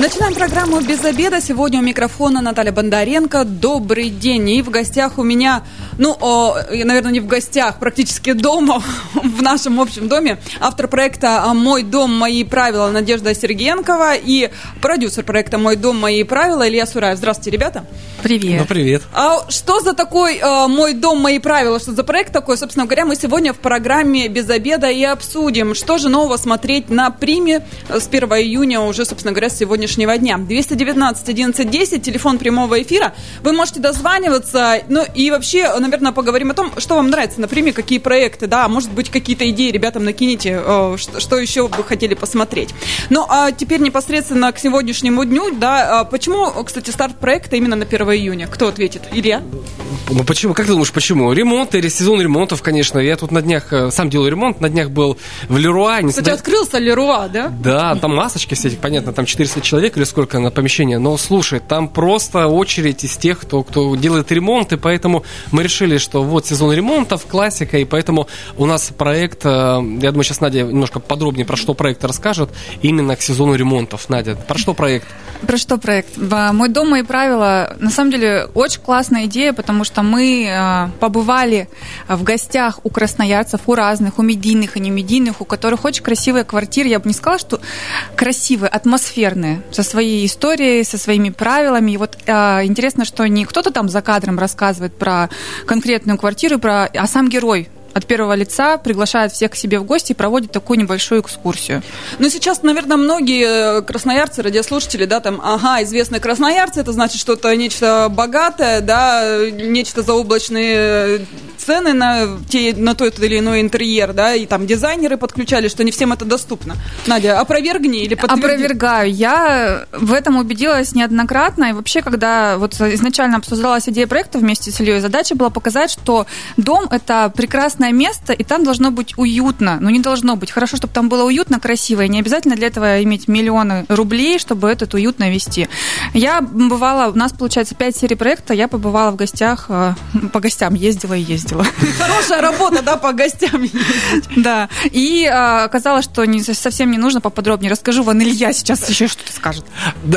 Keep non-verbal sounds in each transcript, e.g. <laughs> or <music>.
Начинаем программу «Без обеда». Сегодня у микрофона Наталья Бондаренко. Добрый день. И в гостях у меня, ну, о, наверное, не в гостях, практически дома, <laughs> в нашем общем доме, автор проекта «Мой дом, мои правила» Надежда Сергеенкова и продюсер проекта «Мой дом, мои правила» Илья Сураев. Здравствуйте, ребята. Привет. Ну, привет. А что за такой э, «Мой дом, мои правила»? Что за проект такой? Собственно говоря, мы сегодня в программе «Без обеда» и обсудим, что же нового смотреть на приме с 1 июня уже, собственно говоря, с сегодняшнего дня. 219 11 10, телефон прямого эфира. Вы можете дозваниваться, ну и вообще, наверное, поговорим о том, что вам нравится на приме, какие проекты, да, может быть, какие-то идеи ребятам накинете, э, что, что еще бы хотели посмотреть. Ну, а теперь непосредственно к сегодняшнему дню, да, а почему, кстати, старт проекта именно на 1 июня? Кто ответит? Илья? Ну почему? Как ты думаешь, почему? Ремонт или сезон ремонтов, конечно. Я тут на днях э, сам делаю ремонт, на днях был в Леруа. Кстати, сюда... открылся Леруа, да? Да, там масочки все эти, понятно, там 400 человек или сколько на помещение. Но слушай, там просто очередь из тех, кто, кто делает ремонт, и поэтому мы решили, что вот сезон ремонтов, классика, и поэтому у нас проект, э, я думаю, сейчас Надя немножко подробнее про что проект расскажет, именно к сезону ремонтов. Надя, про что проект? Про что проект? «Мой дом, мои правила». На самом деле, очень классная идея, потому что мы э, побывали в гостях у красноярцев, у разных, у медийных и не медийных, у которых очень красивые квартиры. Я бы не сказала, что красивые, атмосферные, со своей историей, со своими правилами. И вот э, интересно, что не кто-то там за кадром рассказывает про конкретную квартиру, про, а сам герой от первого лица приглашает всех к себе в гости и проводит такую небольшую экскурсию. Ну, сейчас, наверное, многие э, красноярцы, радиослушатели, да, там, ага, известные красноярцы, это значит что-то нечто богатое, да, нечто заоблачные цены на, те, на тот или иной интерьер, да, и там дизайнеры подключали, что не всем это доступно. Надя, опровергни или подтверди. Опровергаю. Я в этом убедилась неоднократно, и вообще, когда вот изначально обсуждалась идея проекта вместе с Ильей, задача была показать, что дом – это прекрасное место, и там должно быть уютно, но не должно быть. Хорошо, чтобы там было уютно, красиво, и не обязательно для этого иметь миллионы рублей, чтобы этот уютно вести. Я бывала, у нас, получается, пять серий проекта, я побывала в гостях, э, по гостям ездила и ездила. Хорошая работа, да, по гостям ездить. Да. И а, оказалось, что не, совсем не нужно поподробнее. Расскажу, Ван Илья сейчас еще что-то скажет.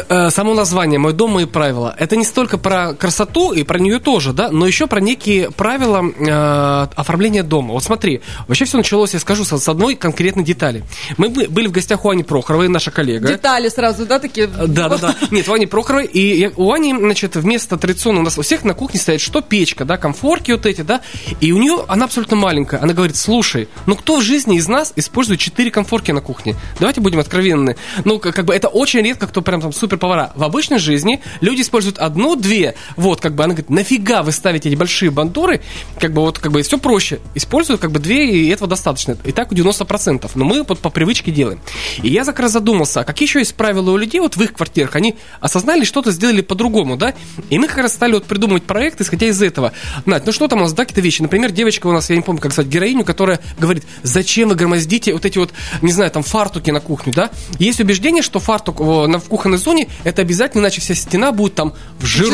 Э, само название «Мой дом, мои правила» это не столько про красоту, и про нее тоже, да, но еще про некие правила э, оформления дома. Вот смотри, вообще все началось, я скажу, с, одной конкретной детали. Мы были в гостях у Ани Прохоровой, наша коллега. Детали сразу, да, такие? Да, да, да. <laughs> Нет, у Ани Прохоровой. И у Ани, значит, вместо традиционного у нас у всех на кухне стоит что? Печка, да, комфорки вот эти, да, и у нее, она абсолютно маленькая. Она говорит, слушай, ну кто в жизни из нас использует 4 комфорки на кухне? Давайте будем откровенны. Ну, как, бы это очень редко, кто прям там супер повара. В обычной жизни люди используют одну-две. Вот, как бы она говорит, нафига вы ставите эти большие бандуры? Как бы вот, как бы все проще. Используют как бы две, и этого достаточно. И так у 90%. Но мы вот по привычке делаем. И я как раз задумался, а какие еще есть правила у людей вот в их квартирах? Они осознали, что-то сделали по-другому, да? И мы как раз стали вот придумывать проекты, исходя из этого. Надь, ну что там у нас, да, какие-то вещи? Например, девочка у нас, я не помню, как звать, героиню, которая говорит, зачем вы громоздите вот эти вот, не знаю, там, фартуки на кухню, да? Есть убеждение, что фартук на, в кухонной зоне это обязательно, иначе вся стена будет там в жиру,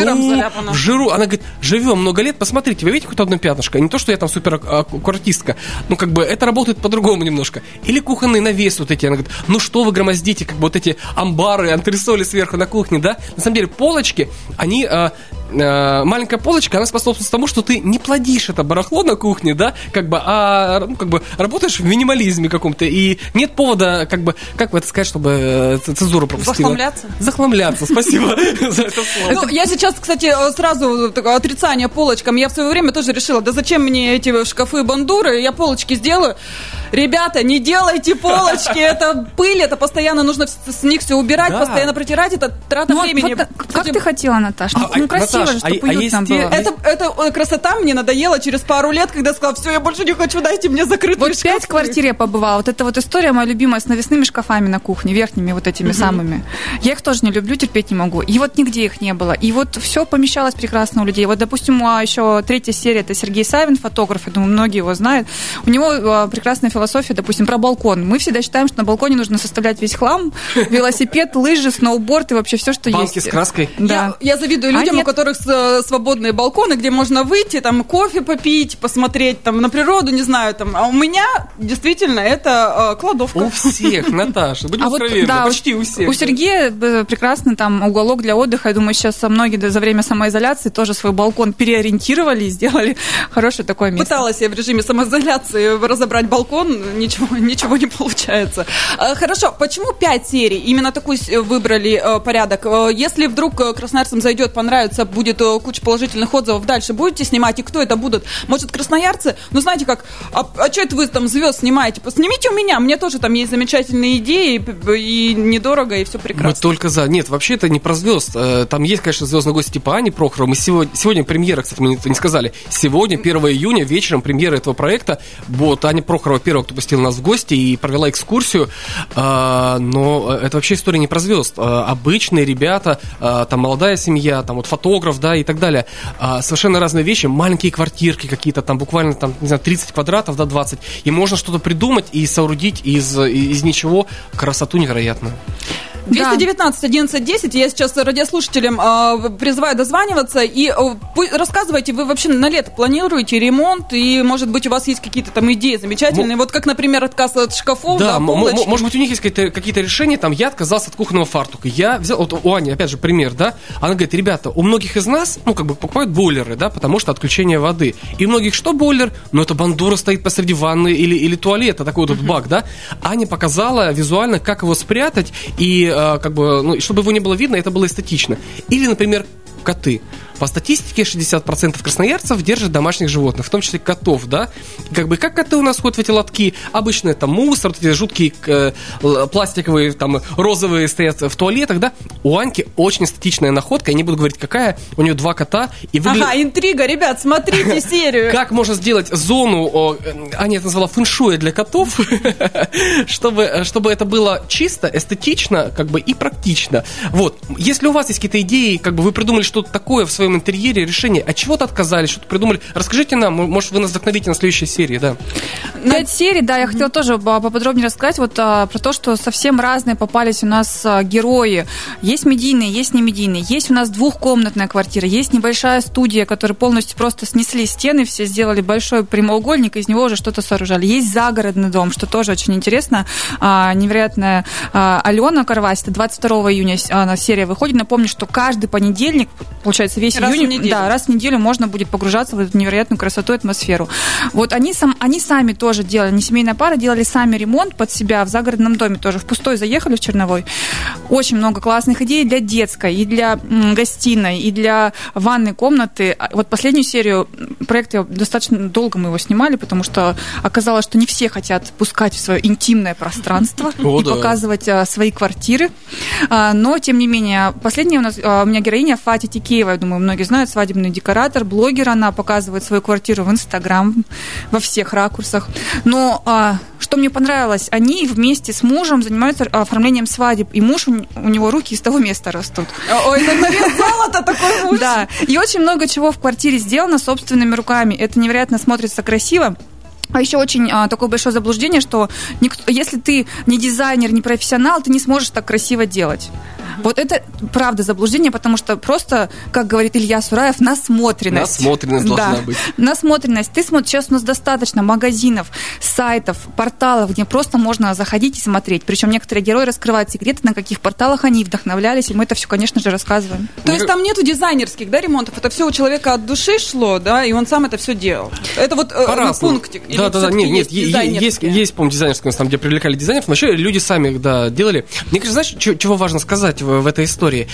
в жиру. Она говорит, живем много лет, посмотрите, вы видите хоть одно пятнышко? Не то, что я там супер аккуратистка, ну, как бы, это работает по-другому немножко. Или кухонный навес вот эти, она говорит, ну, что вы громоздите, как бы вот эти амбары, антресоли сверху на кухне, да? На самом деле, полочки, они а, Э, маленькая полочка, она способствует тому, что ты не плодишь это барахло на кухне, да, как бы, а ну, как бы работаешь в минимализме каком-то, и нет повода, как бы, как бы это сказать, чтобы э, цензуру пропустила? Захламляться? Захламляться, спасибо <laughs> за это слово. Ну, я сейчас, кстати, сразу отрицание полочкам. Я в свое время тоже решила, да зачем мне эти шкафы бандуры, я полочки сделаю. Ребята, не делайте полочки, это <laughs> пыль, это постоянно нужно с них все убирать, постоянно протирать, это трата ну, времени. как ты хотела, Наташа? Ну, а, красиво красиво же, чтобы а, а было. Это, это красота мне надоела через пару лет, когда сказала, все, я больше не хочу, дайте мне закрытый Вот шкаф. пять квартир я побывала. Вот это вот история моя любимая с навесными шкафами на кухне, верхними вот этими угу. самыми. Я их тоже не люблю, терпеть не могу. И вот нигде их не было. И вот все помещалось прекрасно у людей. Вот, допустим, а еще третья серия, это Сергей Савин, фотограф, я думаю, многие его знают. У него а, прекрасная философия, допустим, про балкон. Мы всегда считаем, что на балконе нужно составлять весь хлам, <laughs> велосипед, лыжи, сноуборд и вообще все, что Банки есть. с краской. Да. Я, я завидую людям, у которых которых э, свободные балконы, где можно выйти, там кофе попить, посмотреть там на природу, не знаю, там. А у меня действительно это э, кладовка. У всех, <laughs> Наташа, будем А вот, да, почти у всех. У Сергея э, прекрасный там уголок для отдыха. Я думаю, сейчас многие за время самоизоляции тоже свой балкон переориентировали и сделали <laughs> хорошее такое место. Пыталась я в режиме самоизоляции разобрать балкон, ничего, <laughs> ничего не получается. Хорошо, почему пять серий? Именно такой выбрали порядок. Если вдруг красноярцам зайдет, понравится, будет э, куча положительных отзывов, дальше будете снимать? И кто это будут? Может, красноярцы? Ну, знаете как, а, что это вы там звезд снимаете? Снимите у меня, мне тоже там есть замечательные идеи, и, недорого, и все Мы прекрасно. только за. Нет, вообще это не про звезд. Э, Там есть, конечно, звездный гость типа Ани Прохорова. Мы сегодня, сегодня премьера, кстати, мы не сказали. Сегодня, 1 июня, вечером премьера этого проекта. Вот Аня Прохорова первая, кто посетил нас в гости и провела экскурсию. А, Но это вообще история не про звезд. А, Обычные ребята, а, там молодая семья, там вот фотограф, да, и так далее. А, Совершенно разные вещи. Маленькие квартирки какие-то, там буквально там, не знаю, 30 квадратов до 20. И можно что-то придумать и соорудить из, из ничего красоту невероятную. 219 11 10. Я сейчас радиослушателям э, призываю дозваниваться. И э, рассказывайте, вы вообще на лето планируете ремонт? И, может быть, у вас есть какие-то там идеи замечательные? Вот как, например, отказ от шкафов, да, Да, м- м- полочки. может быть, у них есть какие-то, какие-то решения. Там я отказался от кухонного фартука. Я взял, вот у Ани, опять же, пример, да. Она говорит, ребята, у многих из нас, ну, как бы покупают бойлеры, да, потому что отключение воды. И у многих что бойлер? Ну, это бандура стоит посреди ванны или, или туалета, такой вот бак, да. Аня показала визуально, как его спрятать, и э, как бы, ну, чтобы его не было видно, это было эстетично. Или, например, коты. По статистике 60% красноярцев держат домашних животных, в том числе котов, да. Как бы как коты у нас ходят в эти лотки? Обычно это мусор, вот эти жуткие э, пластиковые, там, розовые стоят в туалетах, да. У Аньки очень эстетичная находка, я не буду говорить какая, у нее два кота, и выглядит... Ага, интрига, ребят, смотрите <laughs> серию. Как можно сделать зону, э, Аня это назвала фэншуя для котов, <laughs> чтобы, чтобы это было чисто, эстетично, как бы и практично. Вот. Если у вас есть какие-то идеи, как бы вы придумали что-то такое в своем интерьере, решение, от чего-то отказались, что-то придумали, расскажите нам, может, вы нас вдохновите на следующей серии, да. Пять серий, да, я хотела тоже по- поподробнее рассказать вот а, про то, что совсем разные попались у нас а, герои. Есть медийные, есть не медийные. Есть у нас двухкомнатная квартира, есть небольшая студия, которая полностью просто снесли стены, все сделали большой прямоугольник, из него уже что-то сооружали. Есть загородный дом, что тоже очень интересно. А, невероятная а, Алена Карвась, это 22 июня она серия выходит. Напомню, что каждый понедельник, получается, весь Раз в июнь, неделю. да, раз в неделю можно будет погружаться в эту невероятную красоту и атмосферу. Вот они, сам, они сами тоже делали, не семейная пара, делали сами ремонт под себя в загородном доме тоже. В пустой заехали в Черновой. Очень много классных идей для детской, и для гостиной, и для ванной комнаты. А Вот последнюю серию проекта достаточно долго мы его снимали, потому что оказалось, что не все хотят пускать в свое интимное пространство <laughs> О, и да. показывать а, свои квартиры. А, но, тем не менее, последняя у нас а, у меня героиня Фати Тикеева, я думаю, многие знают, свадебный декоратор, блогер, она показывает свою квартиру в Инстаграм во всех ракурсах. Но а, что мне понравилось, они вместе с мужем занимаются оформлением свадеб, и муж, у него руки из того места растут. Ой, это золота такой муж. Да, и очень много чего в квартире сделано собственными руками. Это невероятно смотрится красиво. А еще очень а, такое большое заблуждение, что никто, если ты не дизайнер, не профессионал, ты не сможешь так красиво делать. Вот это правда заблуждение, потому что просто, как говорит Илья Сураев, насмотренность. Насмотренность должна Да. быть. Насмотренность. Ты смотришь, сейчас у нас достаточно магазинов, сайтов, порталов, где просто можно заходить и смотреть. Причем некоторые герои раскрывают секреты, на каких порталах они вдохновлялись, и мы это все, конечно же, рассказываем. То есть там нету дизайнерских, да, ремонтов? Это все у человека от души шло, да, и он сам это все делал. Это вот э, По-разному. пунктик. Да, да, да, нет, нет, есть есть, по-моему, нас там, где привлекали дизайнеров, но вообще люди сами, да, делали. Мне кажется, знаешь, чего важно сказать в, в этой истории?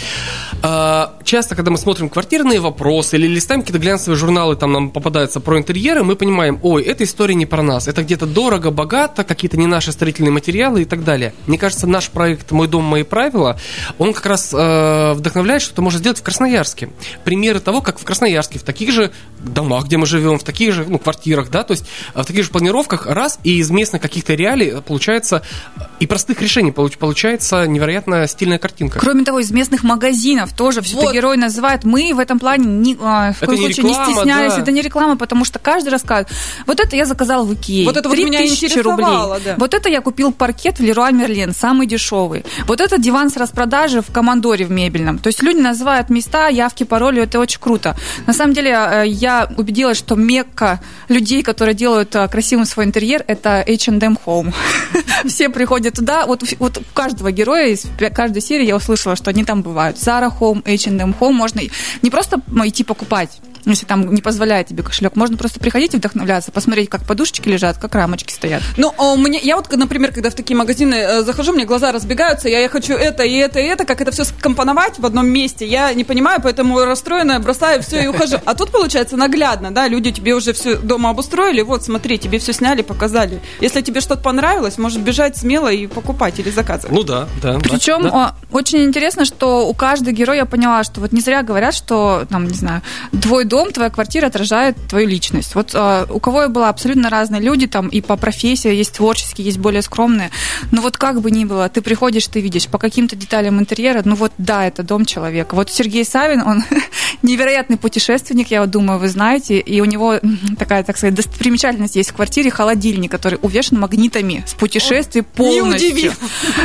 А, часто, когда мы смотрим квартирные вопросы или листаем какие-то глянцевые журналы, там нам попадаются про интерьеры, мы понимаем, ой, эта история не про нас, это где-то дорого, богато, какие-то не наши строительные материалы и так далее. Мне кажется, наш проект «Мой дом, мои правила», он как раз э, вдохновляет, что это можно сделать в Красноярске. Примеры того, как в Красноярске, в таких же домах, где мы живем, в таких же ну, квартирах, да, то есть э, в таких же планировках, раз, и из местных каких-то реалий получается, э, и простых решений получ- получается невероятно стильная картинка. Кроме того, из местных магазинов тоже все вот. это герой называют. Мы в этом плане ни, а, в коем случае реклама, не стеснялись. Да. Это не реклама, потому что каждый рассказывает. Вот это я заказал в Икее. Вот это вот меня рублей. Да. Вот это я купил паркет в Леруа Мерлен, самый дешевый. Вот это диван с распродажи в Командоре в мебельном. То есть люди называют места, явки, пароли, это очень круто. На самом деле э, я убедилась, что мекка людей, которые делают э, красивым свой интерьер, это H&M Home. <laughs> Все приходят туда. Вот, вот у каждого героя из каждой серии я услышала, что они там бывают. Zara Home, H&M Home. Можно не просто идти покупать если там не позволяет тебе кошелек, можно просто приходить и вдохновляться, посмотреть, как подушечки лежат, как рамочки стоят. Ну, а у меня, я вот, например, когда в такие магазины э, захожу, мне глаза разбегаются, я, я хочу это и это и это, как это все скомпоновать в одном месте, я не понимаю, поэтому расстроенная бросаю все и ухожу. А тут получается наглядно, да, люди тебе уже все дома обустроили, вот смотри, тебе все сняли, показали. Если тебе что-то понравилось, можешь бежать смело и покупать или заказывать. Ну да, да. Причем да. очень интересно, что у каждого героя я поняла, что вот не зря говорят, что там, не знаю, твой дом, твоя квартира отражает твою личность. Вот э, у кого я была абсолютно разные люди, там и по профессии есть творческие, есть более скромные. Но вот как бы ни было, ты приходишь, ты видишь по каким-то деталям интерьера, ну вот да, это дом человека. Вот Сергей Савин, он <laughs> невероятный путешественник, я вот думаю, вы знаете, и у него такая, так сказать, достопримечательность есть в квартире холодильник, который увешан магнитами с путешествий полностью.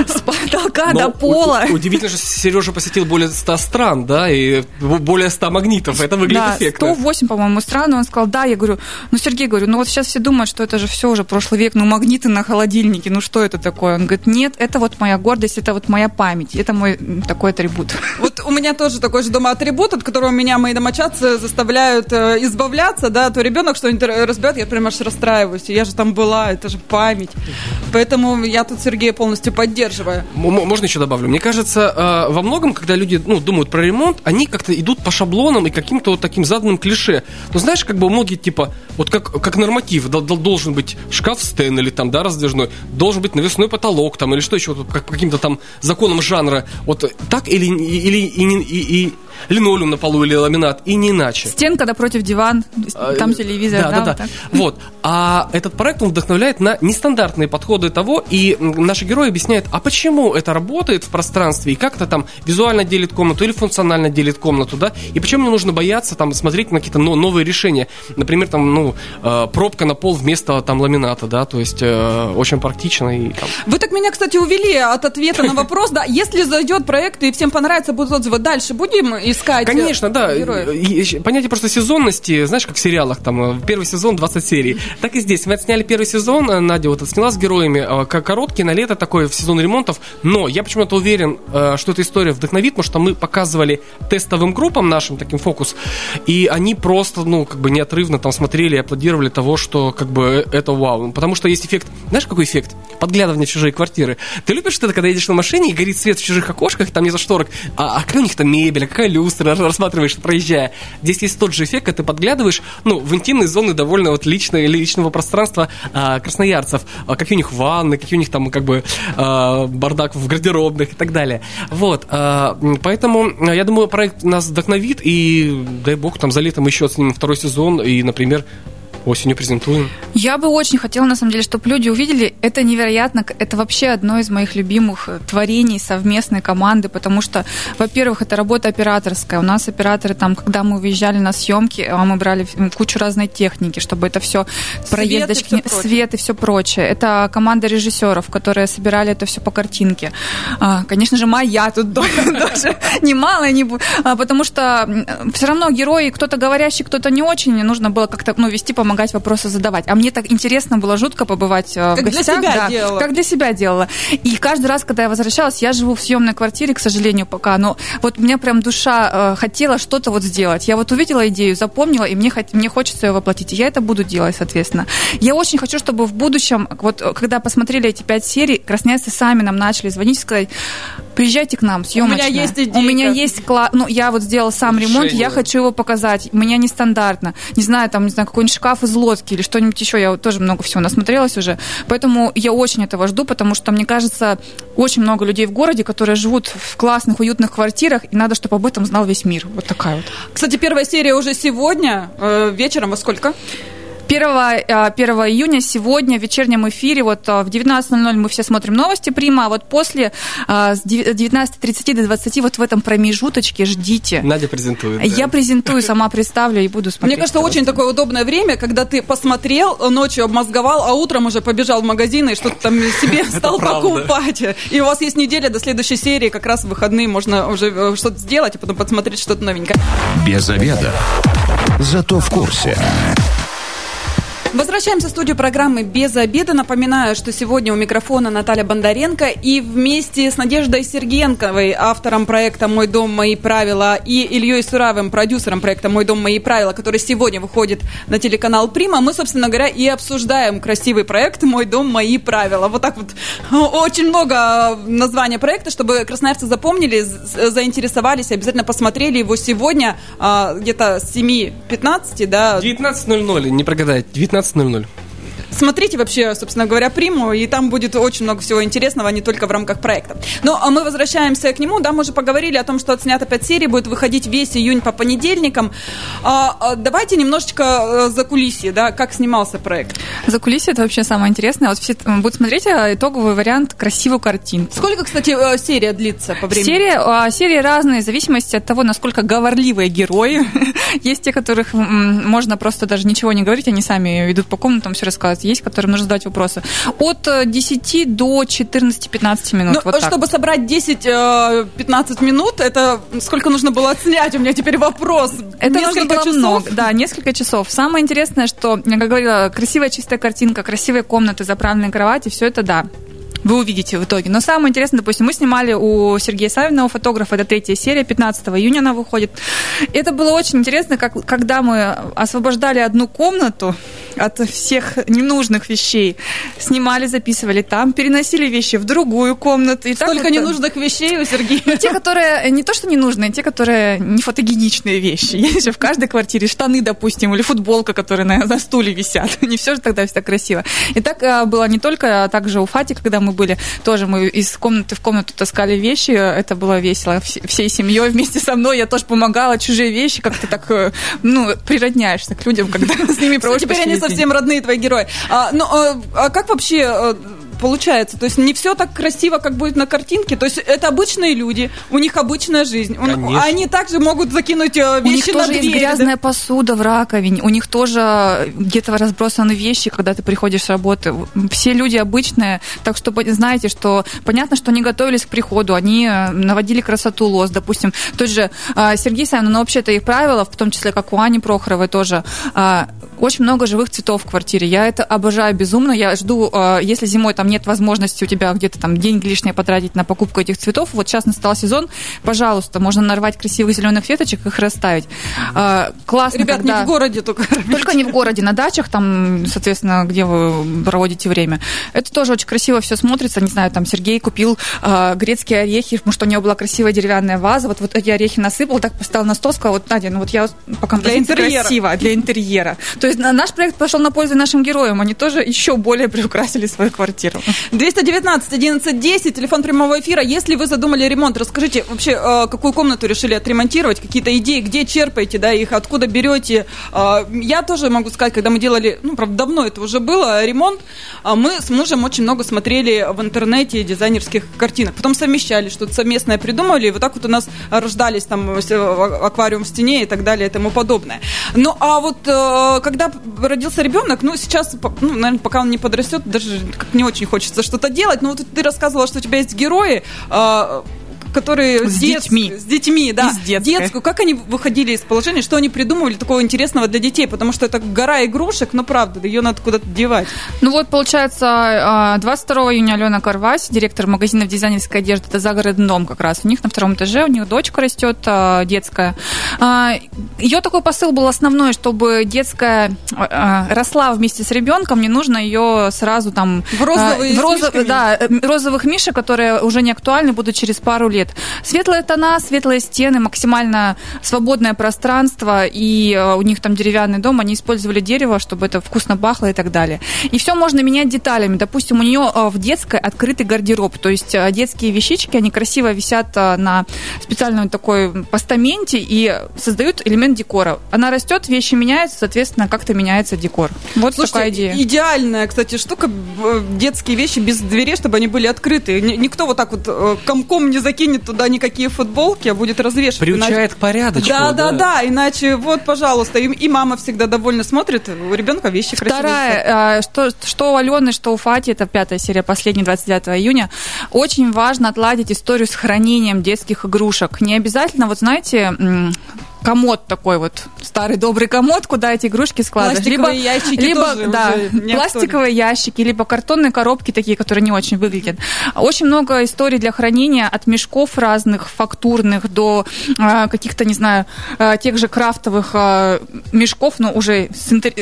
С потолка до пола. Удивительно, что Сережа посетил более 100 стран, да, и более 100 магнитов. Это выглядит да, эффектно. 108, по-моему, стран. Он сказал, да, я говорю, ну, Сергей, говорю, ну вот сейчас все думают, что это же все уже прошлый век, ну, магниты на холодильнике, ну, что это такое? Он говорит, нет, это вот моя гордость, это вот моя память, это мой такой атрибут. <laughs> Вот у меня тоже такой же дома атрибут, от которого меня мои домочадцы заставляют э, избавляться, да, то ребенок что-нибудь разберет, я прям аж расстраиваюсь, я же там была, это же память. Поэтому я тут Сергея полностью поддерживаю. Можно еще добавлю? Мне кажется, э, во многом, когда люди ну, думают про ремонт, они как-то идут по шаблонам и каким-то вот таким заданным клише. Но знаешь, как бы многие, типа, вот как, как норматив, должен быть шкаф Стэн или там, да, раздвижной, должен быть навесной потолок там, или что еще, вот, как по каким-то там законам жанра. Вот так или, или и, и, и линолеум на полу или ламинат, и не иначе. Стенка да против диван, там телевизор. Да, да, да. да. Вот. А этот проект, он вдохновляет на нестандартные подходы того, и наши герои объясняют, а почему это работает в пространстве, и как это там визуально делит комнату или функционально делит комнату, да, и почему мне нужно бояться там смотреть на какие-то новые решения. Например, там, ну, э, пробка на пол вместо там ламината, да, то есть э, очень практично. И, там... Вы так меня, кстати, увели от ответа на вопрос, да, если зайдет проект и всем понравится, будут отзывы, дальше будем искать э, Конечно, да. Героев. Понятие просто сезонности, знаешь, как в сериалах, там, э, первый сезон 20 серий. Так и здесь. Мы отсняли первый сезон, э, Надя вот отсняла с героями, как короткий, на лето такой, в сезон ремонтов, но я почему-то уверен, что эта история вдохновит, потому что мы показывали тестовым группам нашим таким фокус, и они просто, ну, как бы неотрывно там смотрели и аплодировали того, что, как бы, это вау. Потому что есть эффект, знаешь, какой эффект? Подглядывание в чужие квартиры. Ты любишь это, когда едешь на машине и горит свет в чужих окошках, там не за шторок, а, а какая у них там мебель, а какая люстра, рассматриваешь, проезжая. Здесь есть тот же эффект, когда ты подглядываешь, ну, в интимные зоны довольно вот личной, личного пространства а, красноярцев. А, какие у них ванны, какие у них там, как бы, а, бардак в гардеробных и так далее. Вот, а, поэтому, я думаю, проект нас вдохновит, и дай бог, там за летом еще снимем второй сезон, и, например, осенью презентуем. Я бы очень хотела, на самом деле, чтобы люди увидели, это невероятно, это вообще одно из моих любимых э, творений совместной команды, потому что, во-первых, это работа операторская. У нас операторы там, когда мы уезжали на съемки, а мы брали кучу разной техники, чтобы это все проездочки, свет и все, свет и все прочее. Это команда режиссеров, которые собирали это все по картинке. А, конечно же, моя тут <laughs> тоже немало, не а, потому что все равно герои, кто-то говорящий, кто-то не очень, мне нужно было как-то ну, вести по помогать вопросы задавать. А мне так интересно было жутко побывать э, как в гостях. Для себя да, делала. Как для себя делала. И каждый раз, когда я возвращалась, я живу в съемной квартире, к сожалению, пока, но вот мне прям душа э, хотела что-то вот сделать. Я вот увидела идею, запомнила, и мне, мне хочется ее воплотить. И я это буду делать, соответственно. Я очень хочу, чтобы в будущем, вот когда посмотрели эти пять серий, красноярцы сами нам начали звонить и сказать, приезжайте к нам, съемочная. У меня есть идея. У меня есть, ну, я вот сделала сам ремонт, я хочу его показать. У меня нестандартно. Не знаю, там, не знаю, какой-нибудь шкаф шкаф из лодки или что-нибудь еще. Я тоже много всего насмотрелась уже. Поэтому я очень этого жду, потому что, мне кажется, очень много людей в городе, которые живут в классных, уютных квартирах, и надо, чтобы об этом знал весь мир. Вот такая вот. Кстати, первая серия уже сегодня, э, вечером во сколько? 1, 1 июня сегодня в вечернем эфире вот в 19.00 мы все смотрим новости Прима, а вот после с 19.30 до 20 вот в этом промежуточке ждите. Надя презентует. Я презентую, сама представлю и буду смотреть. Мне кажется, очень такое удобное время, когда ты посмотрел, ночью обмозговал, а утром уже побежал в магазин и что-то там себе <laughs> стал покупать. И у вас есть неделя до следующей серии, как раз в выходные можно уже э, что-то сделать, и потом посмотреть что-то новенькое. Без обеда. Зато в курсе. Возвращаемся в студию программы «Без обеда». Напоминаю, что сегодня у микрофона Наталья Бондаренко и вместе с Надеждой Сергенковой, автором проекта «Мой дом, мои правила», и Ильей Суравым, продюсером проекта «Мой дом, мои правила», который сегодня выходит на телеканал «Прима», мы, собственно говоря, и обсуждаем красивый проект «Мой дом, мои правила». Вот так вот очень много названия проекта, чтобы красноярцы запомнили, заинтересовались, обязательно посмотрели его сегодня а, где-то с 7.15, да? 19.00, не прогадайте, 19 19.00. Смотрите вообще, собственно говоря, приму, и там будет очень много всего интересного, а не только в рамках проекта. Ну, а мы возвращаемся к нему, да, мы уже поговорили о том, что отснято 5 серий, будет выходить весь июнь по понедельникам. А, а, давайте немножечко э, за кулисье, да, как снимался проект. За кулисье это вообще самое интересное. Вот все будут смотреть а, итоговый вариант, красивую картинку. Сколько, кстати, э, серия длится по времени? Серия, серии разные, в зависимости от того, насколько говорливые герои. <laughs> Есть те, которых можно просто даже ничего не говорить, они сами идут по комнатам, все рассказывают нас есть, которым нужно задать вопросы. От 10 э, до 14-15 минут. Ну, вот чтобы так. собрать 10-15 э, минут, это сколько нужно было отснять? У меня теперь вопрос. Это несколько нужно было часов? много. Да, несколько часов. Самое интересное, что, как говорила, красивая чистая картинка, красивые комнаты, заправленные кровати, все это да вы увидите в итоге. Но самое интересное, допустим, мы снимали у Сергея Савинова, фотографа, это третья серия, 15 июня она выходит. Это было очень интересно, как, когда мы освобождали одну комнату от всех ненужных вещей, снимали, записывали там, переносили вещи в другую комнату. И Столько так ненужных вещей у Сергея. Ну, те, которые не то, что ненужные, те, которые не фотогеничные вещи. Есть же в каждой квартире штаны, допустим, или футболка, которые на, на стуле висят. <laughs> Не все же тогда все так красиво. И так а, было не только, а также у Фати, когда мы мы были, тоже мы из комнаты в комнату таскали вещи, это было весело всей семьей вместе со мной, я тоже помогала, чужие вещи, как-то так, э, ну, природняешься к людям, когда <laughs> с ними проводишь Теперь они совсем родные твои герои. А, ну, а, а как вообще э, получается. То есть не все так красиво, как будет на картинке. То есть это обычные люди, у них обычная жизнь. Конечно. Они также могут закинуть э, вещи у них на тоже дверь. есть грязная да? посуда в раковине, у них тоже где-то разбросаны вещи, когда ты приходишь с работы. Все люди обычные, так что знаете, что понятно, что они готовились к приходу, они э, наводили красоту лос, допустим. Тот же э, Сергей Савин, ну вообще-то их правила, в том числе как у Ани Прохоровой тоже, очень много живых цветов в квартире. Я это обожаю безумно. Я жду, если зимой там нет возможности у тебя где-то там деньги лишние потратить на покупку этих цветов, вот сейчас настал сезон, пожалуйста, можно нарвать красивых зеленых веточек, их расставить. А, классно, Ребят, когда... не в городе только. <laughs> Только не в городе, на дачах, там, соответственно, где вы проводите время. Это тоже очень красиво все смотрится. Не знаю, там Сергей купил э, грецкие орехи, потому что у него была красивая деревянная ваза. Вот, вот эти орехи насыпал, так поставил на стол, сказал, вот, Надя, ну вот я по композиции красиво, для интерьера. То есть наш проект пошел на пользу нашим героям. Они тоже еще более приукрасили свою квартиру. 219 11 10, телефон прямого эфира. Если вы задумали ремонт, расскажите вообще, э, какую комнату решили отремонтировать, какие-то идеи, где черпаете, да, их, откуда берете. Э, я тоже могу сказать, когда мы делали, ну, правда, давно это уже было, ремонт, а мы с мужем очень много смотрели в интернете дизайнерских картинок. Потом совмещали, что-то совместное придумали, и вот так вот у нас рождались там аквариум в стене и так далее и тому подобное. Ну, а вот э, когда родился ребенок, ну, сейчас, ну, наверное, пока он не подрастет, даже не очень хочется что-то делать. Но вот ты рассказывала, что у тебя есть герои, а, которые с дет... детьми. С детьми, да. Детскую. Как они выходили из положения, что они придумывали такого интересного для детей? Потому что это гора игрушек, но правда, ее надо куда-то девать. Ну вот, получается, 22 а, июня Алена Карвась, директор магазина дизайнерской одежды, это загородный дом как раз. У них на втором этаже, у них дочка растет а, детская. А, ее такой посыл был основной, чтобы детская росла вместе с ребенком, не нужно ее сразу там... В розовые в розов... Да, розовых мишек, которые уже не актуальны будут через пару лет лет. Светлые тона, светлые стены, максимально свободное пространство, и э, у них там деревянный дом, они использовали дерево, чтобы это вкусно пахло и так далее. И все можно менять деталями. Допустим, у нее э, в детской открытый гардероб, то есть э, детские вещички, они красиво висят на специальном такой постаменте и создают элемент декора. Она растет, вещи меняются, соответственно, как-то меняется декор. Вот Слушайте, такая идея. идеальная, кстати, штука, детские вещи без дверей, чтобы они были открыты. Никто вот так вот комком не закинет туда никакие футболки, а будет развешивать. Приучает иначе... к порядочку. Да, да, да, да, иначе вот, пожалуйста, и, и мама всегда довольно смотрит, у ребенка вещи красивые. Вторая, а, что, что у Алены, что у Фати, это пятая серия, последняя, 29 июня, очень важно отладить историю с хранением детских игрушек. Не обязательно, вот знаете, комод такой вот, старый добрый комод, куда эти игрушки складывать. Пластиковые либо, ящики либо, тоже да, пластиковые ящики, либо картонные коробки такие, которые не очень выглядят. Очень много историй для хранения от мешков разных, фактурных, до э, каких-то, не знаю, э, тех же крафтовых э, мешков, но уже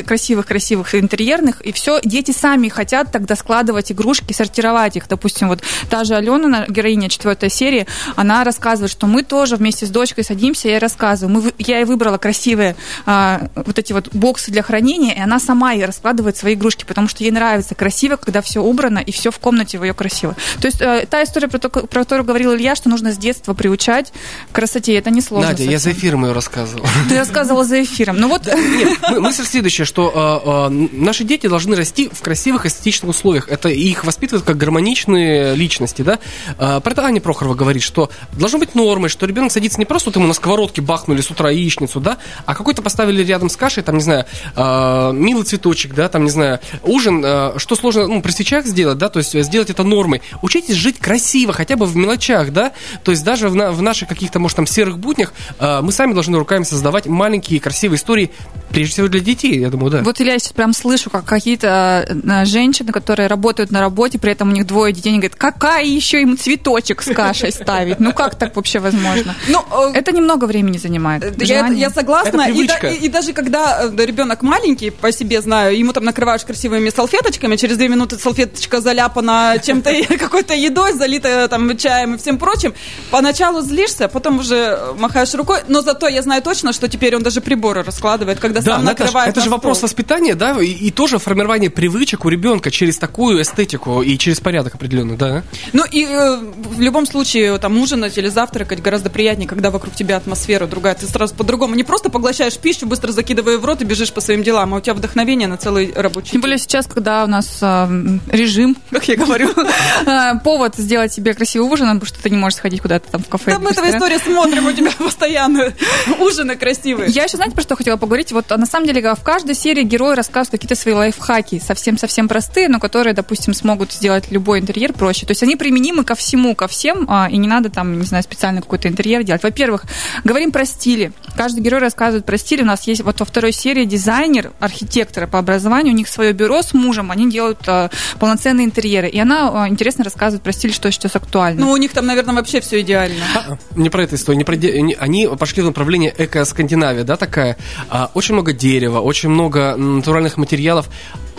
красивых-красивых интерьерных. И все, дети сами хотят тогда складывать игрушки, сортировать их. Допустим, вот та же Алена, героиня четвертой серии, она рассказывает, что мы тоже вместе с дочкой садимся и рассказываем. Мы я и выбрала красивые а, вот эти вот боксы для хранения, и она сама и раскладывает свои игрушки, потому что ей нравится красиво, когда все убрано и все в комнате в ее красиво. То есть э, та история, про, то, про которую говорил Илья, что нужно с детства приучать к красоте, это не сложно. Надя, совсем. я за эфиром ее рассказывал. Ты рассказывала за эфиром. Ну вот... Нет, мысль следующая, что э, э, наши дети должны расти в красивых эстетичных условиях. Это их воспитывают как гармоничные личности, да? Э, про это Аня Прохорова говорит, что должно быть нормой, что ребенок садится не просто вот ему на сковородке бахнули с утра яичницу, да, а какой-то поставили рядом с кашей, там, не знаю, э, милый цветочек, да, там, не знаю, ужин, э, что сложно, ну, при свечах сделать, да, то есть сделать это нормой. Учитесь жить красиво, хотя бы в мелочах, да, то есть даже в, на, в наших каких-то, может, там, серых буднях э, мы сами должны руками создавать маленькие красивые истории, прежде всего для детей, я думаю, да. Вот я сейчас прям слышу, как какие-то э, женщины, которые работают на работе, при этом у них двое детей, они говорят, какая еще им цветочек с кашей ставить? Ну, как так вообще возможно? Ну, э, это немного времени занимает я, я согласна. И, и, и даже когда э, ребенок маленький, по себе знаю, ему там накрываешь красивыми салфеточками, через две минуты салфеточка заляпана <laughs> чем-то, какой-то едой, залитая там чаем и всем прочим. Поначалу злишься, потом уже махаешь рукой, но зато я знаю точно, что теперь он даже приборы раскладывает, когда да, сам накрывает. Это же вопрос воспитания, да, и, и тоже формирование привычек у ребенка через такую эстетику и через порядок определенный, да. Ну и э, в любом случае там ужинать или завтракать гораздо приятнее, когда вокруг тебя атмосфера другая, ты сразу по-другому. Не просто поглощаешь пищу, быстро закидывая в рот и бежишь по своим делам, а у тебя вдохновение на целый рабочий Тем более сейчас, когда у нас э, режим, <laughs> как я говорю, <laughs> а, повод сделать себе красивый ужин, потому что ты не можешь сходить куда-то там в кафе. Да мы эту историю смотрим у тебя <laughs> постоянно. Ужины красивые. Я еще, знаете, про что хотела поговорить? Вот на самом деле в каждой серии герои рассказывают какие-то свои лайфхаки, совсем-совсем простые, но которые, допустим, смогут сделать любой интерьер проще. То есть они применимы ко всему, ко всем, а, и не надо там, не знаю, специально какой-то интерьер делать. Во-первых, говорим про стили. Каждый герой рассказывает про стиль. У нас есть вот во второй серии дизайнер, архитектор по образованию. У них свое бюро с мужем, они делают э, полноценные интерьеры. И она э, интересно рассказывает про стиль, что сейчас актуально. Ну, у них там, наверное, вообще все идеально. А, не про эту историю. Не про де... Они пошли в направление эко-скандинавия, да, такая. А, очень много дерева, очень много натуральных материалов.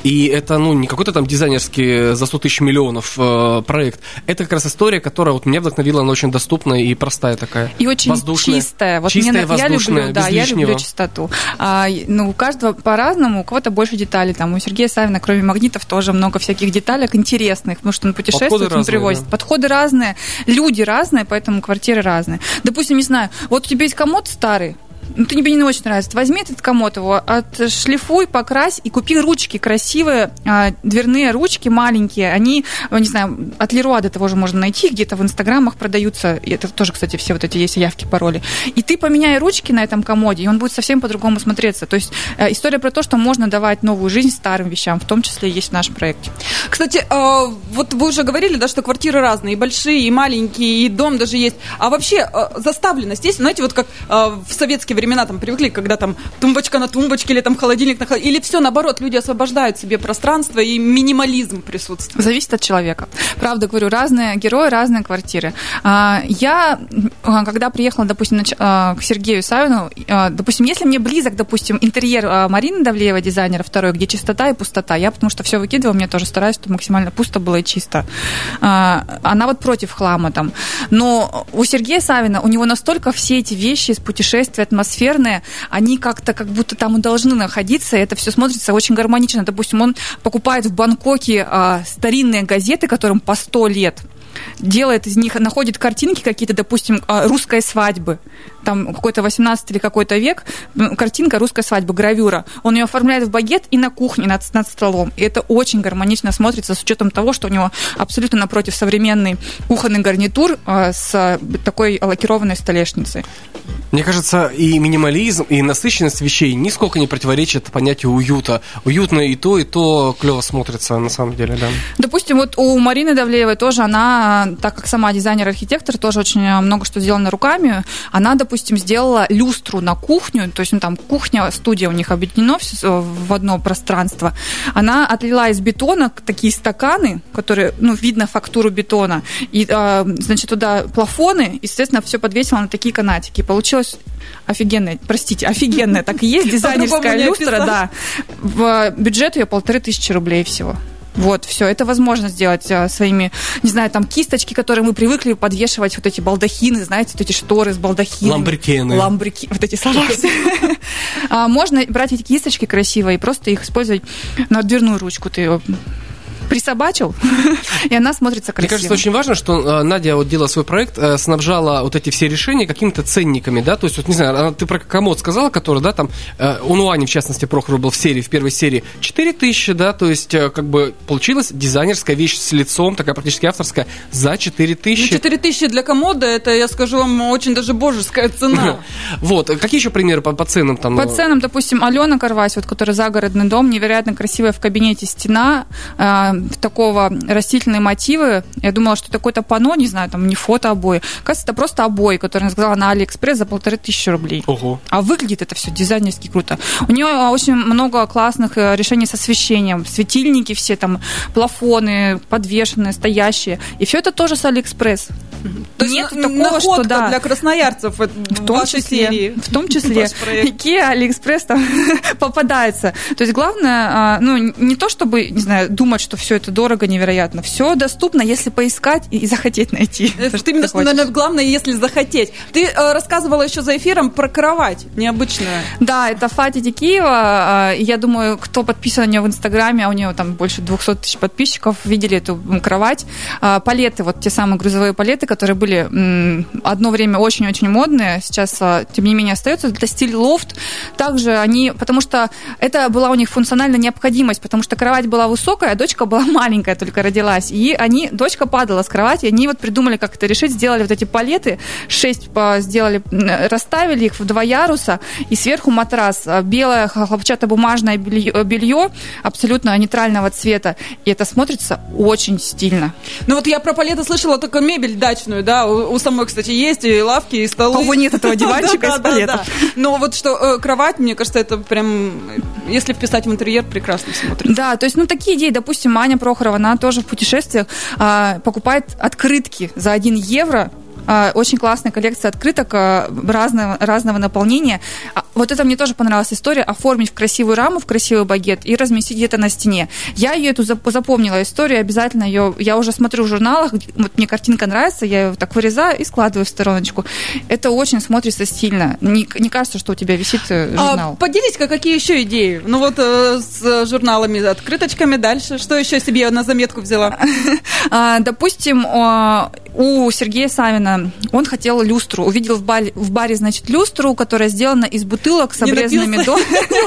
И это, ну, не какой-то там дизайнерский за 100 тысяч миллионов э, проект. Это как раз история, которая вот меня вдохновила, она очень доступная и простая такая. И очень воздушная, чистая. Вот чистая, мне, воздушная, я люблю, да, я люблю чистоту. А, ну, у каждого по-разному, у кого-то больше деталей. Там у Сергея Савина, кроме магнитов, тоже много всяких деталек интересных, потому что он путешествует, Подходы он разные, привозит. Да. Подходы разные, люди разные, поэтому квартиры разные. Допустим, не знаю, вот у тебя есть комод старый, ну, ты тебе не очень нравится, возьми этот комод его, отшлифуй, покрась и купи ручки красивые, а, дверные ручки маленькие, они, не знаю, от Леруа до того же можно найти, где-то в инстаграмах продаются, это тоже, кстати, все вот эти есть явки, пароли. И ты поменяй ручки на этом комоде, и он будет совсем по-другому смотреться. То есть э, история про то, что можно давать новую жизнь старым вещам, в том числе есть в нашем проекте. Кстати, а, вот вы уже говорили, да, что квартиры разные, и большие, и маленькие, и дом даже есть. А вообще э, заставленность есть? Знаете, вот как э, в советские времена там привыкли, когда там тумбочка на тумбочке или там холодильник на холодильник. Или все наоборот, люди освобождают себе пространство и минимализм присутствует. Зависит от человека. Правда говорю, разные герои, разные квартиры. А, я, а, когда приехала, допустим, а, к Сергею Савину, допустим, если мне близок, допустим, интерьер Марины Давлеева, дизайнера второй, где чистота и пустота, я потому что все выкидываю, мне тоже стараюсь, чтобы максимально пусто было и чисто. Она вот против хлама там. Но у Сергея Савина, у него настолько все эти вещи из путешествия атмосферные, они как-то как будто там и должны находиться, и это все смотрится очень гармонично. Допустим, он покупает в Бангкоке старинные газеты, которым по 100 лет делает из них, находит картинки какие-то, допустим, а, русской свадьбы, там какой-то 18 или какой-то век, картинка русской свадьбы, гравюра. Он ее оформляет в багет и на кухне над, над столом. И это очень гармонично смотрится с учетом того, что у него абсолютно напротив современный кухонный гарнитур а, с такой лакированной столешницей. Мне кажется, и минимализм, и насыщенность вещей нисколько не противоречит понятию уюта. Уютно и то, и то клево смотрится, на самом деле, да. Допустим, вот у Марины Давлеевой тоже она, так как сама дизайнер-архитектор, тоже очень много что сделано руками, она, допустим, сделала люстру на кухню, то есть ну, там кухня, студия у них объединено в одно пространство. Она отлила из бетона такие стаканы, которые, ну, видно фактуру бетона, и, а, значит, туда плафоны, естественно, все подвесила на такие канатики. Получилось офигенная, простите, офигенная, так и есть, <laughs> дизайнерская люстра, да. В бюджет ее полторы тысячи рублей всего. Вот, все, это возможно сделать а, своими, не знаю, там кисточки, которые мы привыкли подвешивать, вот эти балдахины, знаете, вот эти шторы с балдахинами. Ламбрикены. Ламбрики, вот эти слова. <laughs> А, можно брать эти кисточки красивые и просто их использовать на дверную ручку. Ты присобачил, <laughs> и она смотрится красиво. Мне кажется, очень важно, что э, Надя вот делала свой проект, э, снабжала вот эти все решения какими-то ценниками, да, то есть, вот, не знаю, ты про комод сказала, который, да, там, э, у Ани, в частности, Прохоров был в серии, в первой серии, 4 тысячи, да, то есть, как бы, получилась дизайнерская вещь с лицом, такая практически авторская, за 4 тысячи. Ну, 4 тысячи для комода, это, я скажу вам, очень даже божеская цена. <laughs> Вот, какие еще примеры по, по ценам там? По ценам, допустим, Алена Карвась, вот, которая загородный дом, невероятно красивая в кабинете стена, такого растительные мотивы. Я думала, что это какое-то панно, не знаю, там не фото обои. Кажется, это просто обои, которые она сказала на Алиэкспресс за полторы тысячи рублей. Ого. А выглядит это все дизайнерски круто. У нее очень много классных э, решений с освещением. Светильники все там, плафоны подвешенные, стоящие. И все это тоже с Алиэкспресс. То Нет есть такого, что да. для красноярцев в том числе, серии. В том числе. Икеа, Алиэкспресс там <laughs> попадается. То есть главное, а, ну, не то чтобы, не знаю, думать, что все это дорого, невероятно. Все доступно, если поискать и захотеть найти. Это что именно, наверное, главное, если захотеть. Ты э, рассказывала еще за эфиром про кровать необычную. Да, это Фати Дикиева. Я думаю, кто подписан на нее в Инстаграме, а у нее там больше 200 тысяч подписчиков, видели эту кровать. А, палеты, вот те самые грузовые палеты, которые были одно время очень-очень модные, сейчас, а, тем не менее, остаются. Это стиль лофт. Также они, потому что это была у них функциональная необходимость, потому что кровать была высокая, а дочка была <laughs> маленькая только родилась. И они, дочка падала с кровати, они вот придумали, как это решить, сделали вот эти палеты, шесть сделали, расставили их в два яруса, и сверху матрас, а, белое хлопчатобумажное белье, белье абсолютно нейтрального цвета. И это смотрится очень стильно. Ну вот я про палеты слышала только мебель дачная дачную, да, у, у самой, кстати, есть и лавки, и столы. У кого нет этого <laughs> диванчика из палетов. Но вот что, э, кровать, мне кажется, это прям, если вписать в интерьер, прекрасно смотрится. Да, то есть, ну, такие идеи, допустим, Аня Прохорова, она тоже в путешествиях а, покупает открытки за 1 евро, а, очень классная коллекция открыток а, разного, разного наполнения. А, вот это мне тоже понравилась история. Оформить в красивую раму, в красивый багет и разместить где-то на стене. Я ее эту запомнила историю, обязательно ее... Я уже смотрю в журналах, вот мне картинка нравится, я ее так вырезаю и складываю в стороночку. Это очень смотрится стильно. Не, не кажется, что у тебя висит э, журнал. А, поделись-ка, какие еще идеи? Ну вот э, с журналами, открыточками дальше. Что еще себе на заметку взяла? <laughs> Допустим, у Сергея Савина он хотел люстру. Увидел в баре, значит, люстру, которая сделана из бутылок с обрезанными, дон...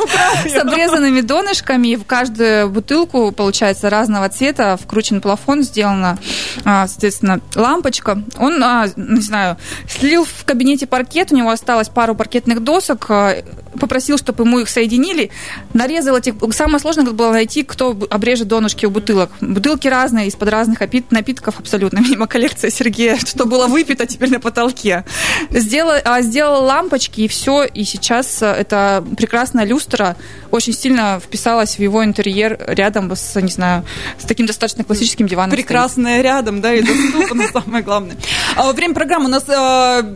<laughs> с обрезанными донышками. И в каждую бутылку, получается, разного цвета вкручен плафон, сделана, а, соответственно, лампочка. Он, а, не знаю, слил в кабинете паркет, у него осталось пару паркетных досок, а, попросил, чтобы ему их соединили, нарезал этих... Самое сложное было найти, кто обрежет донышки у бутылок. Бутылки разные, из-под разных напитков абсолютно. <laughs> Мимо коллекция Сергея, что было выпито теперь на потолке. Сделал, а, сделал лампочки, и все. И сейчас э, это прекрасная люстра очень сильно вписалась в его интерьер рядом с, не знаю, с таким достаточно классическим диваном. Прекрасная рядом, да, и доступно, <laughs> самое главное. А, время программы у нас э,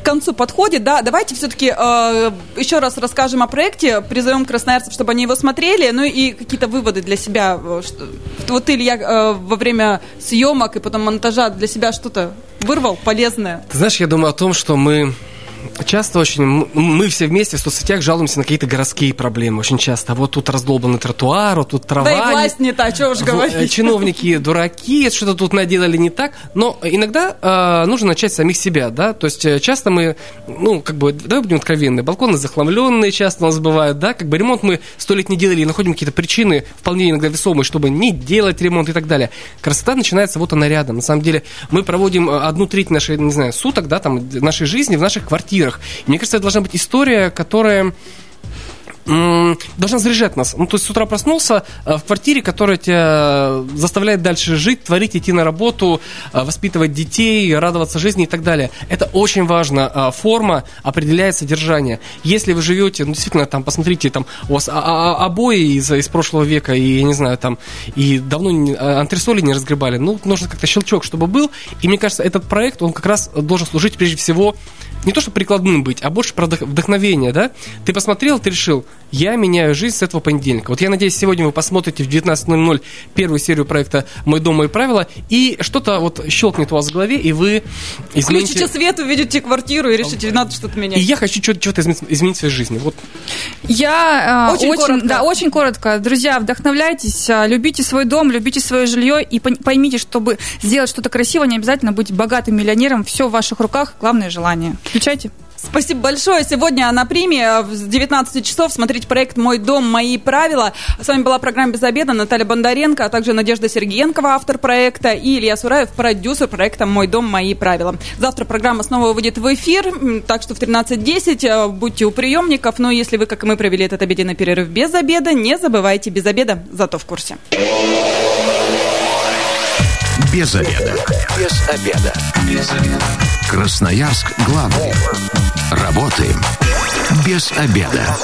к концу подходит, да, давайте все-таки э, еще раз расскажем о проекте, призовем красноярцев, чтобы они его смотрели, ну и какие-то выводы для себя. Э, что, вот ты, Илья, э, во время съемок и потом монтажа для себя что-то вырвал полезное? Ты знаешь, я думаю о том, что мы Часто очень мы все вместе в соцсетях жалуемся на какие-то городские проблемы очень часто. Вот тут раздолбанный тротуар, вот тут трава. Да и власть не та, что уж говорить. Э, чиновники дураки, что-то тут наделали не так. Но иногда э, нужно начать с самих себя, да. То есть э, часто мы, ну, как бы, давай будем откровенны, балконы захламленные часто у нас бывают, да. Как бы ремонт мы сто лет не делали и находим какие-то причины, вполне иногда весомые, чтобы не делать ремонт и так далее. Красота начинается вот она рядом. На самом деле мы проводим э, одну треть нашей, не знаю, суток, да, там, нашей жизни в наших квартирах квартирах. мне кажется, это должна быть история, которая должна заряжать нас. Ну, то есть с утра проснулся э, в квартире, которая тебя заставляет дальше жить, творить, идти на работу, э, воспитывать детей, радоваться жизни и так далее. Это очень важно. Э, форма определяет содержание. Если вы живете, ну, действительно, там, посмотрите, там, у вас а, а, а, обои из, из прошлого века, и, я не знаю, там, и давно антресоли не разгребали, ну, нужно как-то щелчок, чтобы был. И мне кажется, этот проект, он как раз должен служить прежде всего не то, чтобы прикладным быть, а больше про вдохновение, да? Ты посмотрел, ты решил, я меняю жизнь с этого понедельника. Вот я надеюсь, сегодня вы посмотрите в 19.00 первую серию проекта «Мой дом, мои правила», и что-то вот щелкнет у вас в голове, и вы измените... Включите свет, увидите квартиру и решите, надо что-то менять. И я хочу что-то изменить в своей жизни. Вот. Я э, очень, очень, коротко. Да, очень коротко. Друзья, вдохновляйтесь, а, любите свой дом, любите свое жилье и поймите, чтобы сделать что-то красивое, не обязательно быть богатым миллионером. Все в ваших руках, главное желание. Включайте. Спасибо большое. Сегодня на приме в 19 часов смотрите проект «Мой дом, мои правила». С вами была программа «Без обеда» Наталья Бондаренко, а также Надежда Сергеенкова, автор проекта, и Илья Сураев, продюсер проекта «Мой дом, мои правила». Завтра программа снова выйдет в эфир, так что в 13.10 э, будьте у приемников. Но если вы, как и мы, провели этот обеденный перерыв без обеда, не забывайте без обеда, зато в курсе. Без обеда. Без обеда. Без обеда. Красноярск главный. Работаем без обеда.